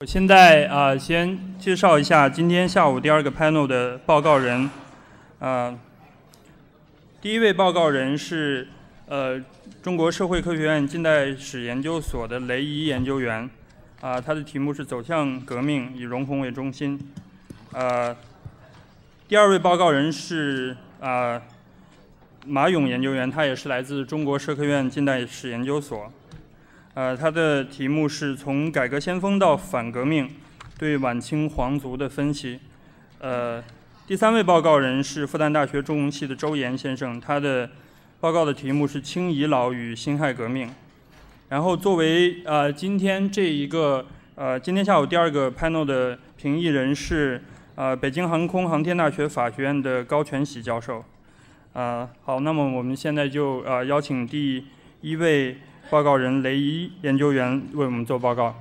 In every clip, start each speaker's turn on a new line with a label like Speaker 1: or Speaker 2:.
Speaker 1: 我现在啊，先介绍一下今天下午第二个 panel 的报告人。啊，第一位报告人是呃中国社会科学院近代史研究所的雷怡研究员。啊，他的题目是“走向革命，以荣闳为中心”。呃，第二位报告人是啊马勇研究员，他也是来自中国社科院近代史研究所。呃，他的题目是从改革先锋到反革命，对晚清皇族的分析。呃，第三位报告人是复旦大学中文系的周岩先生，他的报告的题目是清遗老与辛亥革命。然后作为呃今天这一个呃今天下午第二个 panel 的评议人是呃北京航空航天大学法学院的高全喜教授。啊，好，那么我们现在就呃邀请第一位。报告人雷伊研究员为我们做报告。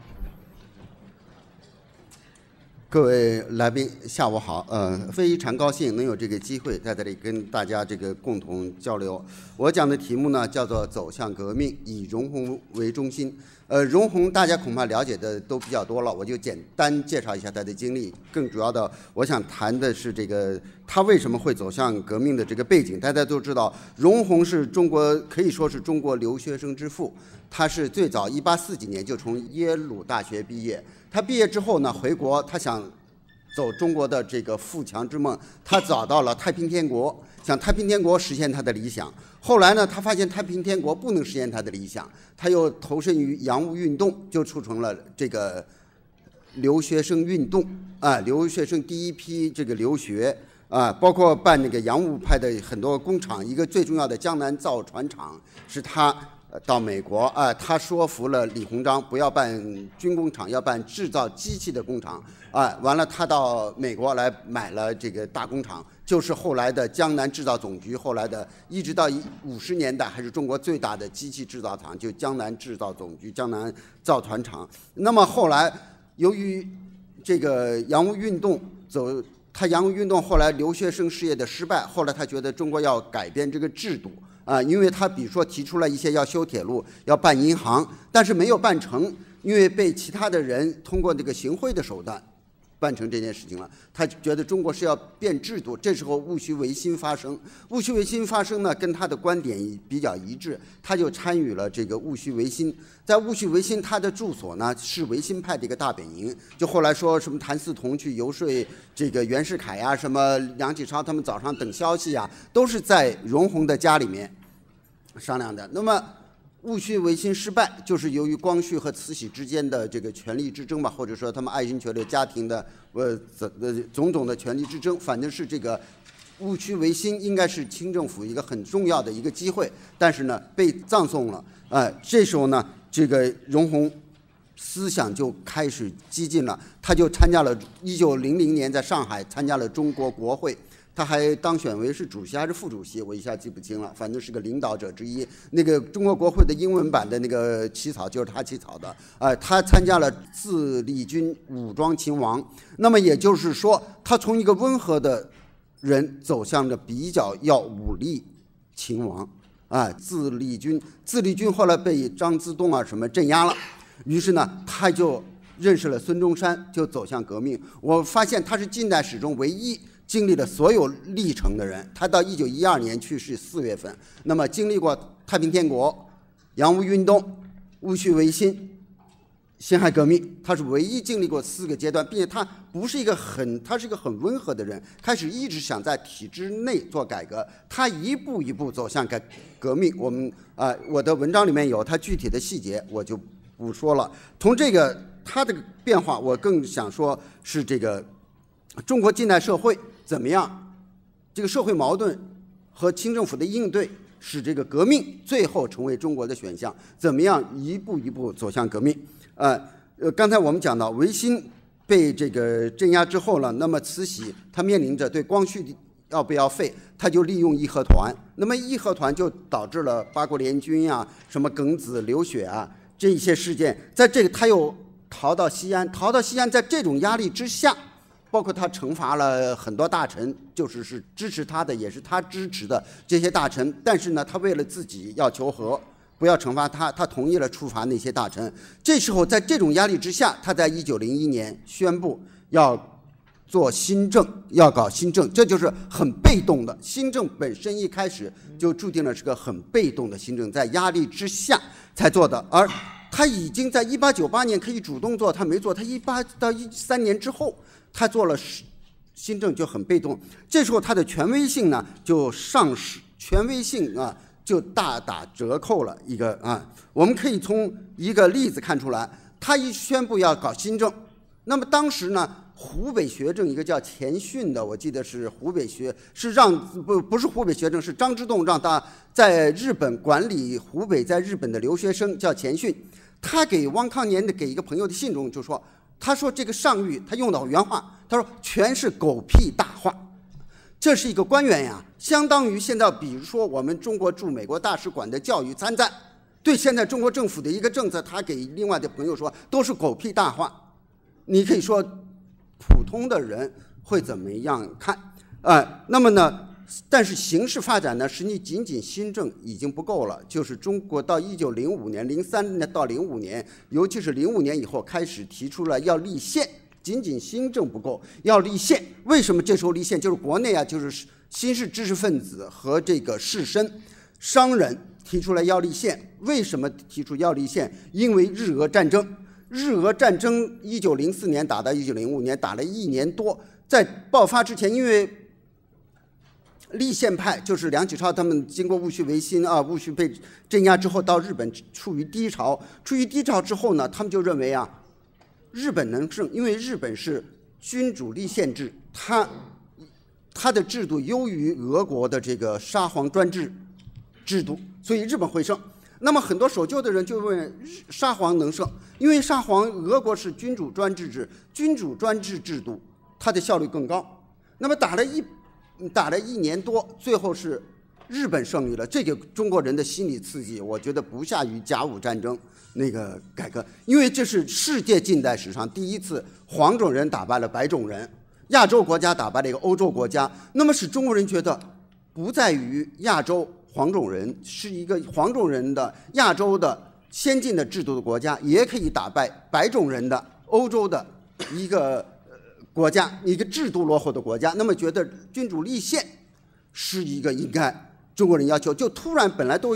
Speaker 2: 各位来宾，下午好。呃，非常高兴能有这个机会在这里跟大家这个共同交流。我讲的题目呢叫做“走向革命，以荣闳为中心”。呃，荣闳大家恐怕了解的都比较多了，我就简单介绍一下他的经历。更主要的，我想谈的是这个他为什么会走向革命的这个背景。大家都知道，荣闳是中国可以说是中国留学生之父。他是最早一八四几年就从耶鲁大学毕业。他毕业之后呢，回国，他想走中国的这个富强之梦。他找到了太平天国，想太平天国实现他的理想。后来呢，他发现太平天国不能实现他的理想，他又投身于洋务运动，就促成了这个留学生运动啊，留学生第一批这个留学啊，包括办那个洋务派的很多工厂，一个最重要的江南造船厂是他到美国啊，他说服了李鸿章不要办军工厂，要办制造机器的工厂啊，完了他到美国来买了这个大工厂。就是后来的江南制造总局，后来的一直到五十年代，还是中国最大的机器制造厂，就江南制造总局、江南造船厂。那么后来，由于这个洋务运动走，他洋务运动后来留学生事业的失败，后来他觉得中国要改变这个制度啊，因为他比如说提出了一些要修铁路、要办银行，但是没有办成，因为被其他的人通过这个行贿的手段。办成这件事情了，他觉得中国是要变制度。这时候戊戌维新发生，戊戌维新发生呢，跟他的观点比较一致，他就参与了这个戊戌维新。在戊戌维新，他的住所呢是维新派的一个大本营。就后来说什么谭嗣同去游说这个袁世凯呀，什么梁启超他们早上等消息啊，都是在荣闳的家里面商量的。那么。戊戌维新失败，就是由于光绪和慈禧之间的这个权力之争吧，或者说他们爱新觉罗家庭的呃呃种种的权力之争，反正是这个戊戌维新应该是清政府一个很重要的一个机会，但是呢被葬送了。哎，这时候呢，这个荣闳思想就开始激进了，他就参加了一九零零年在上海参加了中国国会。他还当选为是主席还是副主席，我一下记不清了，反正是个领导者之一。那个中国国会的英文版的那个起草就是他起草的。呃，他参加了自立军武装勤王，那么也就是说，他从一个温和的人走向了比较要武力勤王。啊，自立军，自立军后来被张之洞啊什么镇压了，于是呢，他就认识了孙中山，就走向革命。我发现他是近代史中唯一。经历了所有历程的人，他到一九一二年去世四月份，那么经历过太平天国、洋务运动、戊戌维新、辛亥革命，他是唯一经历过四个阶段，并且他不是一个很，他是一个很温和的人，开始一直想在体制内做改革，他一步一步走向改革命。我们啊，我的文章里面有他具体的细节，我就不说了。从这个他的变化，我更想说是这个中国近代社会。怎么样？这个社会矛盾和清政府的应对，使这个革命最后成为中国的选项。怎么样一步一步走向革命？呃呃，刚才我们讲到维新被这个镇压之后了，那么慈禧她面临着对光绪要不要废，她就利用义和团。那么义和团就导致了八国联军呀、什么庚子流血啊这一些事件。在这个，他又逃到西安，逃到西安，在这种压力之下。包括他惩罚了很多大臣，就是是支持他的，也是他支持的这些大臣。但是呢，他为了自己要求和，不要惩罚他，他同意了处罚那些大臣。这时候，在这种压力之下，他在一九零一年宣布要做新政，要搞新政，这就是很被动的。新政本身一开始就注定了是个很被动的新政，在压力之下才做的。而他已经在一八九八年可以主动做，他没做。他一八到一三年之后，他做了新政就很被动。这时候他的权威性呢就丧失，权威性啊。就大打折扣了一个啊，我们可以从一个例子看出来，他一宣布要搞新政，那么当时呢，湖北学政一个叫钱训的，我记得是湖北学，是让不不是湖北学政，是张之洞让他在日本管理湖北在日本的留学生，叫钱训，他给汪康年的给一个朋友的信中就说，他说这个上谕，他用的原话，他说全是狗屁大话。这是一个官员呀，相当于现在，比如说我们中国驻美国大使馆的教育参赞，对现在中国政府的一个政策，他给另外的朋友说都是狗屁大话。你可以说，普通的人会怎么样看？啊，那么呢？但是形势发展呢，实际仅仅新政已经不够了。就是中国到一九零五年、零三年到零五年，尤其是零五年以后，开始提出了要立宪。仅仅新政不够，要立宪。为什么这时候立宪？就是国内啊，就是新式知识分子和这个士绅、商人提出来要立宪。为什么提出要立宪？因为日俄战争。日俄战争一九零四年打到一九零五年，打了一年多。在爆发之前，因为立宪派就是梁启超他们经过戊戌维新啊，戊戌被镇压之后，到日本处于低潮。处于低潮之后呢，他们就认为啊。日本能胜，因为日本是君主立宪制，它它的制度优于俄国的这个沙皇专制制度，所以日本会胜。那么很多守旧的人就问：沙皇能胜？因为沙皇俄国是君主专制制，君主专制制度它的效率更高。那么打了一打了一年多，最后是日本胜利了，这个中国人的心理刺激，我觉得不下于甲午战争。那个改革，因为这是世界近代史上第一次黄种人打败了白种人，亚洲国家打败了一个欧洲国家，那么使中国人觉得，不在于亚洲黄种人是一个黄种人的亚洲的先进的制度的国家，也可以打败白种人的欧洲的一个国家，一个制度落后的国家，那么觉得君主立宪是一个应该中国人要求，就突然本来都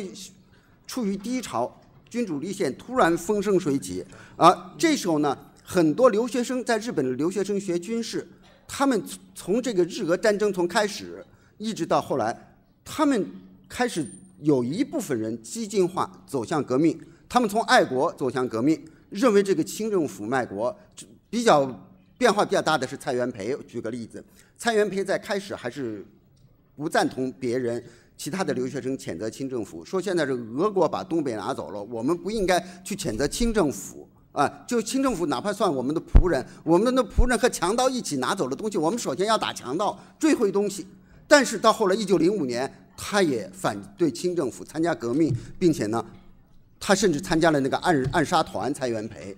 Speaker 2: 处于低潮。君主立宪突然风生水起，而这时候呢，很多留学生在日本的留学生学军事，他们从这个日俄战争从开始一直到后来，他们开始有一部分人激进化走向革命，他们从爱国走向革命，认为这个清政府卖国。比较变化比较大的是蔡元培，举个例子，蔡元培在开始还是不赞同别人。其他的留学生谴责清政府，说现在是俄国把东北拿走了，我们不应该去谴责清政府啊！就清政府哪怕算我们的仆人，我们的那仆人和强盗一起拿走了东西，我们首先要打强盗，追回东西。但是到后来，一九零五年，他也反对清政府，参加革命，并且呢，他甚至参加了那个暗暗杀团蔡元培，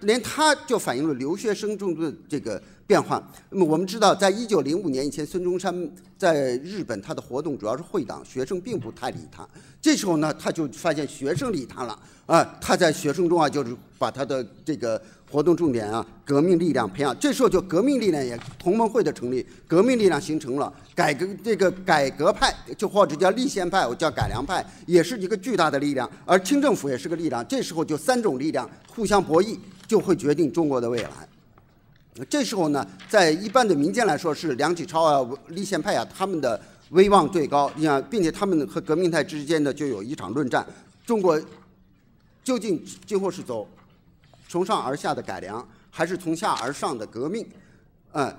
Speaker 2: 连他就反映了留学生中的这个。变化。那么我们知道，在一九零五年以前，孙中山在日本他的活动主要是会党，学生并不太理他。这时候呢，他就发现学生理他了啊！他在学生中啊，就是把他的这个活动重点啊，革命力量培养。这时候就革命力量也同盟会的成立，革命力量形成了，改革这个改革派就或者叫立宪派，我叫改良派，也是一个巨大的力量。而清政府也是个力量。这时候就三种力量互相博弈，就会决定中国的未来。这时候呢，在一般的民间来说，是梁启超啊、立宪派啊，他们的威望最高。你看，并且他们和革命派之间的就有一场论战：中国究竟今后是走从上而下的改良，还是从下而上的革命？嗯，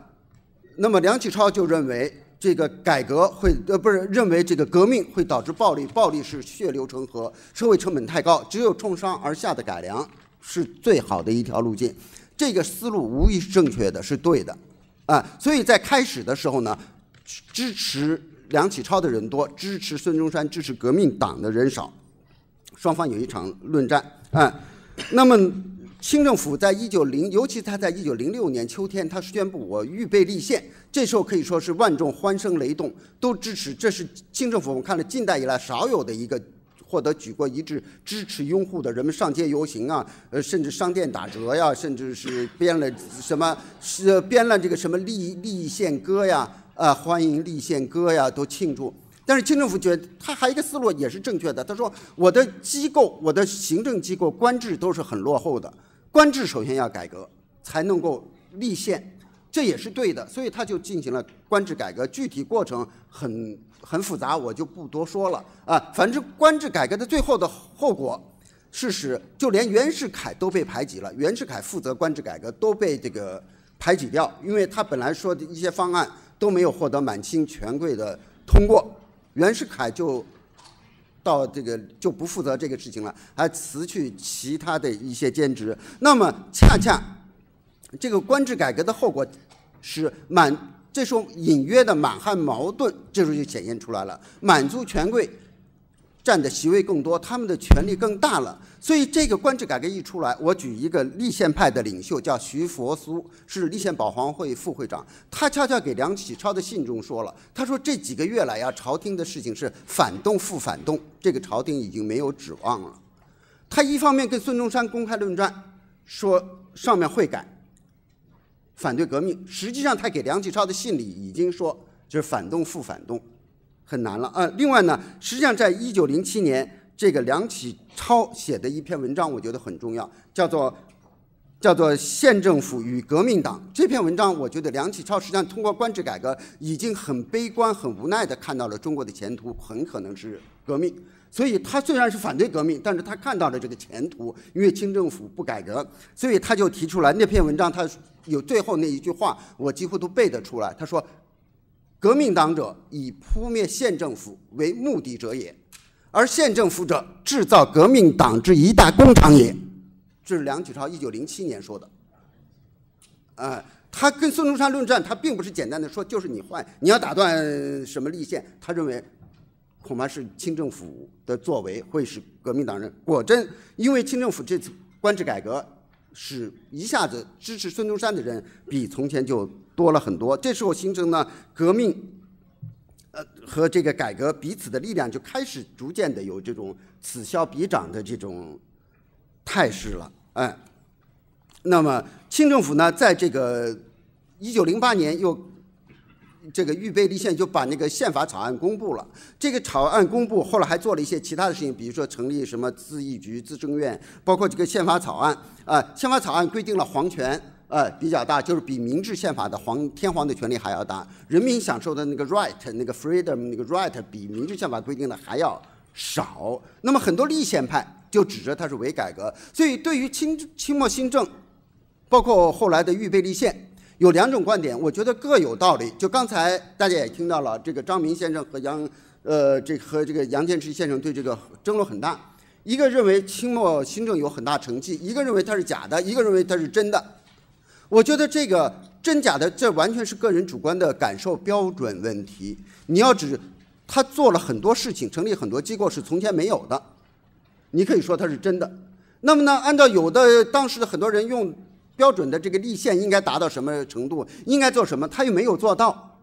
Speaker 2: 那么梁启超就认为这个改革会呃不是认为这个革命会导致暴力，暴力是血流成河，社会成本太高，只有从上而下的改良是最好的一条路径。这个思路无疑是正确的，是对的，啊，所以在开始的时候呢，支持梁启超的人多，支持孙中山、支持革命党的人少，双方有一场论战，啊，那么清政府在一九零，尤其他在一九零六年秋天，他宣布我预备立宪，这时候可以说是万众欢声雷动，都支持，这是清政府我们看了近代以来少有的一个获得举国一致支持拥护的人们上街游行啊，呃，甚至商店打折呀，甚至是编了什么是编了这个什么立立宪歌呀，啊，欢迎立宪歌呀，都庆祝。但是清政府觉得他还有一个思路也是正确的，他说我的机构，我的行政机构官制都是很落后的，官制首先要改革，才能够立宪。这也是对的，所以他就进行了官制改革，具体过程很很复杂，我就不多说了啊。反正官制改革的最后的后果，是使就连袁世凯都被排挤了。袁世凯负责官制改革都被这个排挤掉，因为他本来说的一些方案都没有获得满清权贵的通过，袁世凯就到这个就不负责这个事情了，还辞去其他的一些兼职。那么恰恰。这个官制改革的后果是满，这时候隐约的满汉矛盾，这时候就显现出来了。满族权贵占的席位更多，他们的权力更大了。所以这个官制改革一出来，我举一个立宪派的领袖，叫徐佛苏，是立宪保皇会副会长。他悄悄给梁启超的信中说了，他说这几个月来呀，朝廷的事情是反动复反动，这个朝廷已经没有指望了。他一方面跟孙中山公开论战，说上面会改。反对革命，实际上他给梁启超的信里已经说，就是反动复反动，很难了啊。另外呢，实际上在一九零七年，这个梁启超写的一篇文章，我觉得很重要，叫做叫做县政府与革命党。这篇文章，我觉得梁启超实际上通过官制改革，已经很悲观、很无奈的看到了中国的前途很可能是革命。所以他虽然是反对革命，但是他看到了这个前途，因为清政府不改革，所以他就提出来那篇文章。他有最后那一句话，我几乎都背得出来。他说：“革命党者，以扑灭县政府为目的者也，而县政府者，制造革命党之一大工厂也。”这是梁启超一九零七年说的。啊，他跟孙中山论战，他并不是简单的说就是你坏，你要打断什么立宪，他认为。恐怕是清政府的作为会使革命党人果真，因为清政府这次官制改革，使一下子支持孙中山的人比从前就多了很多。这时候形成呢，革命，呃和这个改革彼此的力量就开始逐渐的有这种此消彼长的这种态势了。哎，那么清政府呢，在这个一九零八年又。这个预备立宪就把那个宪法草案公布了。这个草案公布后来还做了一些其他的事情，比如说成立什么自议局、自政院，包括这个宪法草案啊。宪法草案规定了皇权啊比较大，就是比明治宪法的皇天皇的权力还要大。人民享受的那个 right 那个 freedom 那个 right 比明治宪法规定的还要少。那么很多立宪派就指着它是伪改革。所以对于清清末新政，包括后来的预备立宪。有两种观点，我觉得各有道理。就刚才大家也听到了，这个张明先生和杨，呃，这和这个杨建池先生对这个争论很大。一个认为清末新政有很大成绩，一个认为它是假的，一个认为它是真的。我觉得这个真假的，这完全是个人主观的感受标准问题。你要指他做了很多事情，成立很多机构是从前没有的，你可以说它是真的。那么呢，按照有的当时的很多人用。标准的这个立宪应该达到什么程度？应该做什么？他又没有做到，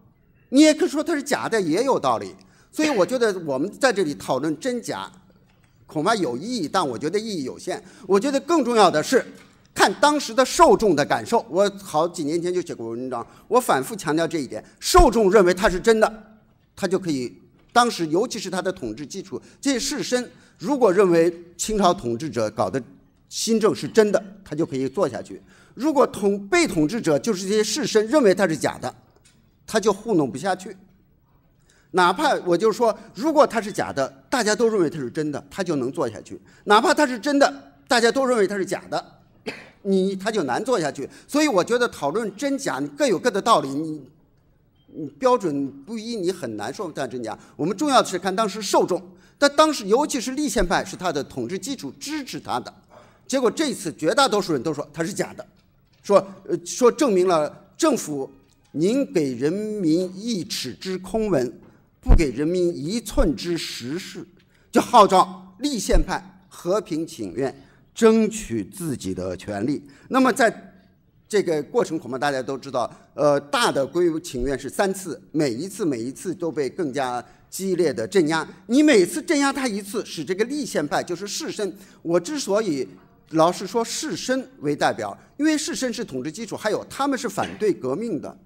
Speaker 2: 你也可以说他是假的，也有道理。所以我觉得我们在这里讨论真假，恐怕有意义，但我觉得意义有限。我觉得更重要的是看当时的受众的感受。我好几年前就写过文章，我反复强调这一点：受众认为它是真的，他就可以。当时尤其是他的统治基础，这些士绅如果认为清朝统治者搞的新政是真的，他就可以做下去。如果统被统治者就是这些士绅认为他是假的，他就糊弄不下去。哪怕我就说，如果他是假的，大家都认为他是真的，他就能做下去；哪怕他是真的，大家都认为他是假的，你他就难做下去。所以我觉得讨论真假各有各的道理，你你标准不一，你很难说它真假。我们重要的是看当时受众，但当时尤其是立宪派是他的统治基础支持他的，结果这次绝大多数人都说他是假的。说，呃，说证明了政府，您给人民一尺之空文，不给人民一寸之实事，就号召立宪派和平请愿，争取自己的权利。那么在这个过程，恐怕大家都知道，呃，大的规请愿是三次，每一次每一次都被更加激烈的镇压。你每次镇压他一次，使这个立宪派就是士绅。我之所以老是说士绅为代表，因为士绅是统治基础，还有他们是反对革命的，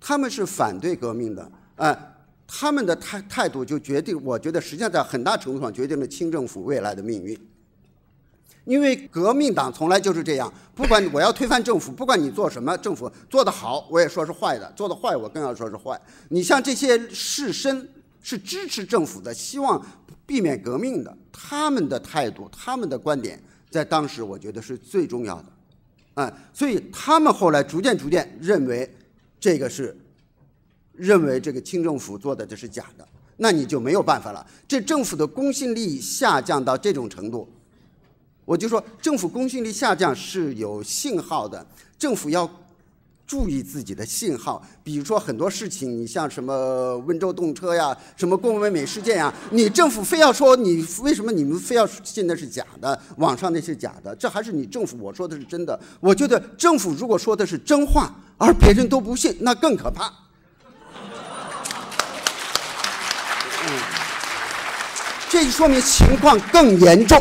Speaker 2: 他们是反对革命的，哎。他们的态态度就决定，我觉得实际上在很大程度上决定了清政府未来的命运。因为革命党从来就是这样，不管我要推翻政府，不管你做什么，政府做得好，我也说是坏的；做得坏，我更要说是坏。你像这些士绅是支持政府的，希望避免革命的，他们的态度、他们的观点，在当时我觉得是最重要的。嗯，所以他们后来逐渐逐渐认为这个是。认为这个清政府做的这是假的，那你就没有办法了。这政府的公信力下降到这种程度，我就说政府公信力下降是有信号的，政府要注意自己的信号。比如说很多事情，你像什么温州动车呀，什么郭美美事件呀，你政府非要说你为什么你们非要信那是假的，网上那是假的，这还是你政府我说的是真的。我觉得政府如果说的是真话，而别人都不信，那更可怕。这就说明情况更严重，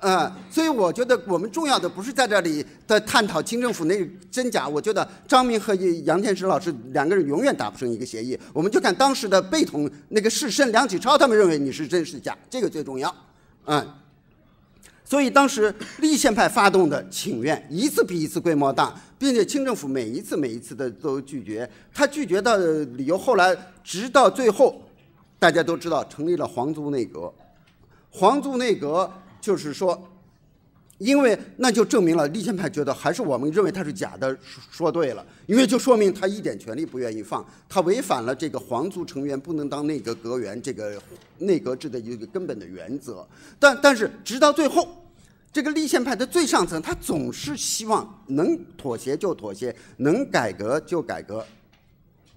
Speaker 2: 嗯，所以我觉得我们重要的不是在这里的探讨清政府那真假。我觉得张明和杨天石老师两个人永远达不成一个协议。我们就看当时的被统那个士绅梁启超他们认为你是真是假，这个最重要，嗯。所以当时立宪派发动的请愿一次比一次规模大，并且清政府每一次每一次的都拒绝。他拒绝的理由后来直到最后。大家都知道，成立了皇族内阁。皇族内阁就是说，因为那就证明了立宪派觉得还是我们认为他是假的，说对了。因为就说明他一点权利不愿意放，他违反了这个皇族成员不能当内阁阁员这个内阁制的一个根本的原则。但但是直到最后，这个立宪派的最上层，他总是希望能妥协就妥协，能改革就改革。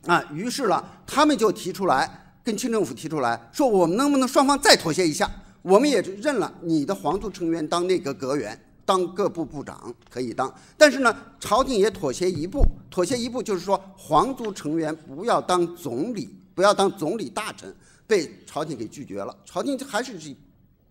Speaker 2: 啊，于是了，他们就提出来。跟清政府提出来说，我们能不能双方再妥协一下？我们也认了你的皇族成员当内阁阁员，当各部部长可以当。但是呢，朝廷也妥协一步，妥协一步就是说，皇族成员不要当总理，不要当总理大臣，被朝廷给拒绝了。朝廷还是。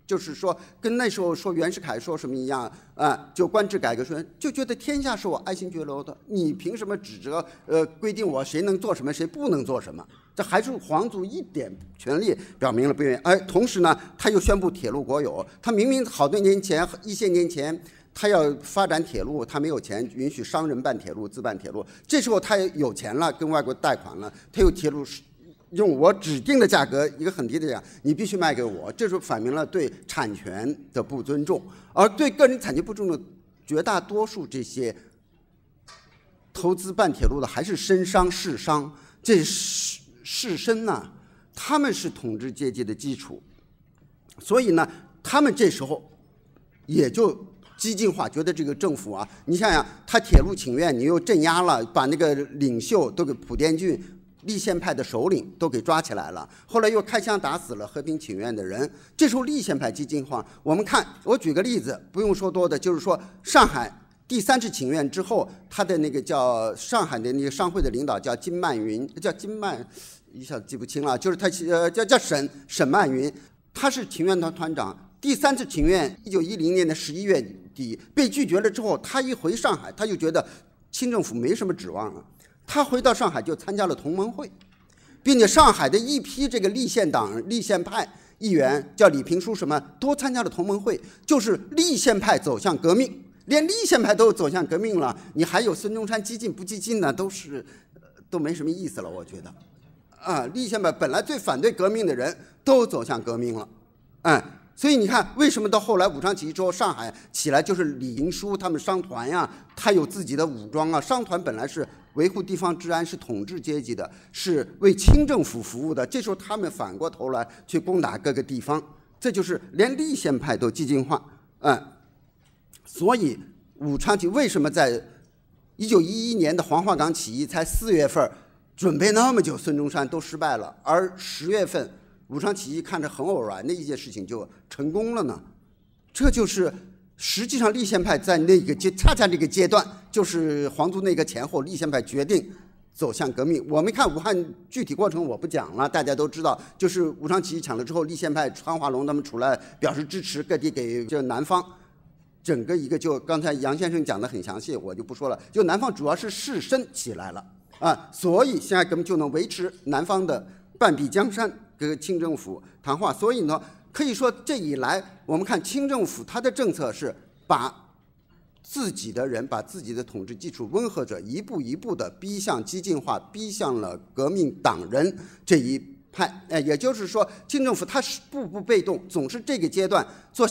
Speaker 2: 就是说，跟那时候说袁世凯说什么一样啊？就官制改革说，就觉得天下是我爱新觉罗的，你凭什么指责呃规定我谁能做什么，谁不能做什么？这还是皇族一点权利表明了不愿意。而同时呢，他又宣布铁路国有。他明明好多年前一些年前他要发展铁路，他没有钱允许商人办铁路、自办铁路。这时候他有钱了，跟外国贷款了，他有铁路。用我指定的价格，一个很低的价，你必须卖给我，这时候反映了对产权的不尊重，而对个人产权不尊重，绝大多数这些投资办铁路的还是绅商士商，这士士绅呢，他们是统治阶级的基础，所以呢，他们这时候也就激进化，觉得这个政府啊，你想想，他铁路请愿，你又镇压了，把那个领袖都给普天郡。立宪派的首领都给抓起来了，后来又开枪打死了和平请愿的人。这时候立宪派激进化。我们看，我举个例子，不用说多的，就是说上海第三次请愿之后，他的那个叫上海的那个商会的领导叫金曼云，叫金曼，一下子记不清了，就是他呃叫叫沈沈曼云，他是请愿团团长。第三次请愿，一九一零年的十一月底被拒绝了之后，他一回上海，他就觉得清政府没什么指望了。他回到上海就参加了同盟会，并且上海的一批这个立宪党、立宪派议员叫李平书什么，都参加了同盟会，就是立宪派走向革命，连立宪派都走向革命了，你还有孙中山激进不激进呢？都是都没什么意思了，我觉得，啊，立宪派本来最反对革命的人都走向革命了，嗯。所以你看，为什么到后来武昌起义之后，上海起来就是李银书他们商团呀，他有自己的武装啊。商团本来是维护地方治安，是统治阶级的，是为清政府服务的。这时候他们反过头来去攻打各个地方，这就是连立宪派都激进化，嗯。所以武昌起义为什么在一九一一年的黄花岗起义才四月份准备那么久，孙中山都失败了，而十月份。武昌起义看着很偶然的一件事情就成功了呢，这就是实际上立宪派在那个阶恰恰这个阶段，就是皇族那个前后，立宪派决定走向革命。我们看武汉具体过程我不讲了，大家都知道，就是武昌起义抢了之后，立宪派川华龙他们出来表示支持，各地给这南方。整个一个就刚才杨先生讲的很详细，我就不说了。就南方主要是士绅起来了啊，所以辛亥革命就能维持南方的半壁江山跟清政府谈话。所以呢，可以说这以来，我们看清政府他的政策是把自己的人、把自己的统治基础温和者一步一步的逼向激进化，逼向了革命党人这一派。哎，也就是说，清政府他是步步被动，总是这个阶段做。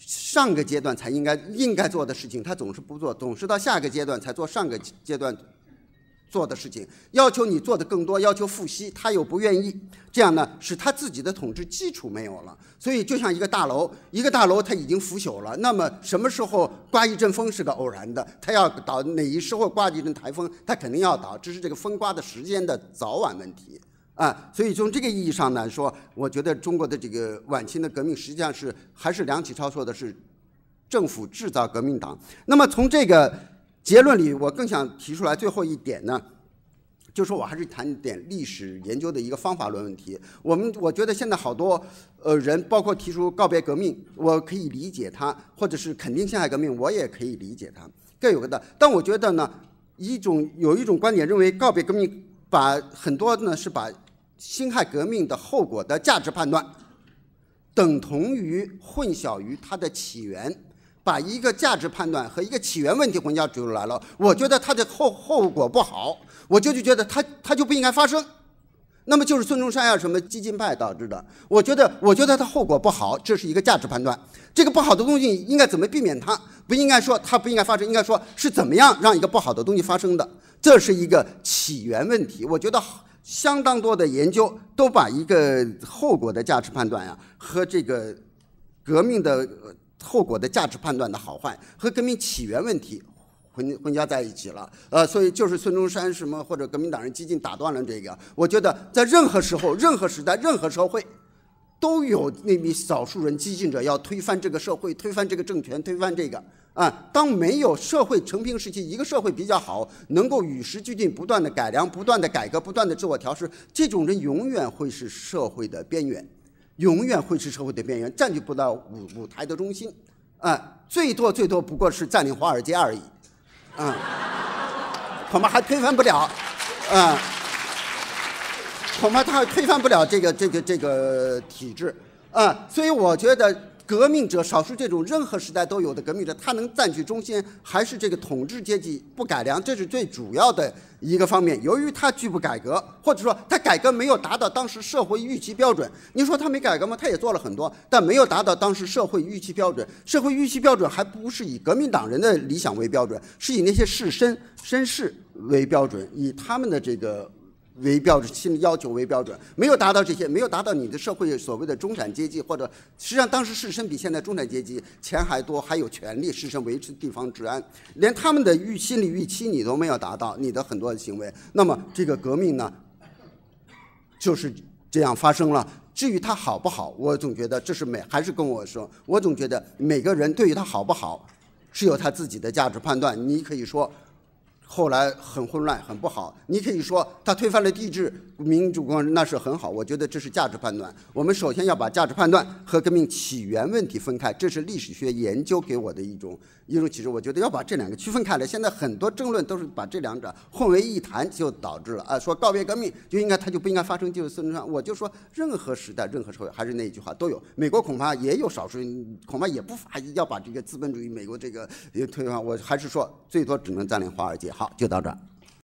Speaker 2: 上个阶段才应该应该做的事情，他总是不做，总是到下个阶段才做上个阶段做的事情。要求你做的更多，要求复息，他又不愿意。这样呢，使他自己的统治基础没有了。所以，就像一个大楼，一个大楼它已经腐朽了。那么，什么时候刮一阵风是个偶然的？它要倒哪一时候刮一阵台风，它肯定要倒，只是这个风刮的时间的早晚问题。啊，所以从这个意义上来说，我觉得中国的这个晚清的革命实际上是还是梁启超说的是政府制造革命党。那么从这个结论里，我更想提出来最后一点呢，就说我还是谈点历史研究的一个方法论问题。我们我觉得现在好多呃人，包括提出告别革命，我可以理解他，或者是肯定辛亥革命，我也可以理解他，各有各的。但我觉得呢，一种有一种观点认为告别革命，把很多呢是把辛亥革命的后果的价值判断，等同于混淆于它的起源，把一个价值判断和一个起源问题混淆出来了。我觉得它的后后果不好，我就就觉得它它就不应该发生。那么就是孙中山呀什么激进派导致的。我觉得我觉得它后果不好，这是一个价值判断。这个不好的东西应该怎么避免它？不应该说它不应该发生，应该说是怎么样让一个不好的东西发生的？这是一个起源问题。我觉得。相当多的研究都把一个后果的价值判断呀，和这个革命的后果的价值判断的好坏和革命起源问题混混淆在一起了。呃，所以就是孙中山什么或者革命党人激进打断了这个。我觉得在任何时候、任何时代、任何社会，都有那么少数人激进者要推翻这个社会、推翻这个政权、推翻这个。啊，当没有社会成平时期，一个社会比较好，能够与时俱进，不断的改良，不断的改革，不断的自我调试，这种人永远会是社会的边缘，永远会是社会的边缘，占据不到舞舞台的中心，啊，最多最多不过是占领华尔街而已，啊，恐怕还推翻不了，啊，恐怕他还推翻不了这个这个这个体制，啊，所以我觉得。革命者，少数这种任何时代都有的革命者，他能占据中心，还是这个统治阶级不改良，这是最主要的一个方面。由于他拒不改革，或者说他改革没有达到当时社会预期标准，你说他没改革吗？他也做了很多，但没有达到当时社会预期标准。社会预期标准还不是以革命党人的理想为标准，是以那些士绅绅士为标准，以他们的这个。为标准，心理要求为标准，没有达到这些，没有达到你的社会所谓的中产阶级，或者实际上当时士绅比现在中产阶级钱还多，还有权利，士绅维持地方治安，连他们的预心理预期你都没有达到，你的很多的行为，那么这个革命呢，就是这样发生了。至于它好不好，我总觉得这是每还是跟我说，我总觉得每个人对于它好不好，是有他自己的价值判断。你可以说。后来很混乱，很不好。你可以说他推翻了帝制，民主光那是很好。我觉得这是价值判断。我们首先要把价值判断和革命起源问题分开，这是历史学研究给我的一种一种启示。我觉得要把这两个区分开来。现在很多争论都是把这两者混为一谈，就导致了啊，说告别革命就应该它就不应该发生。就是孙中山，我就说任何时代、任何社会，还是那一句话，都有。美国恐怕也有少数人，恐怕也不乏要把这个资本主义美国这个推翻。我还是说，最多只能占领华尔街。好，就到这儿。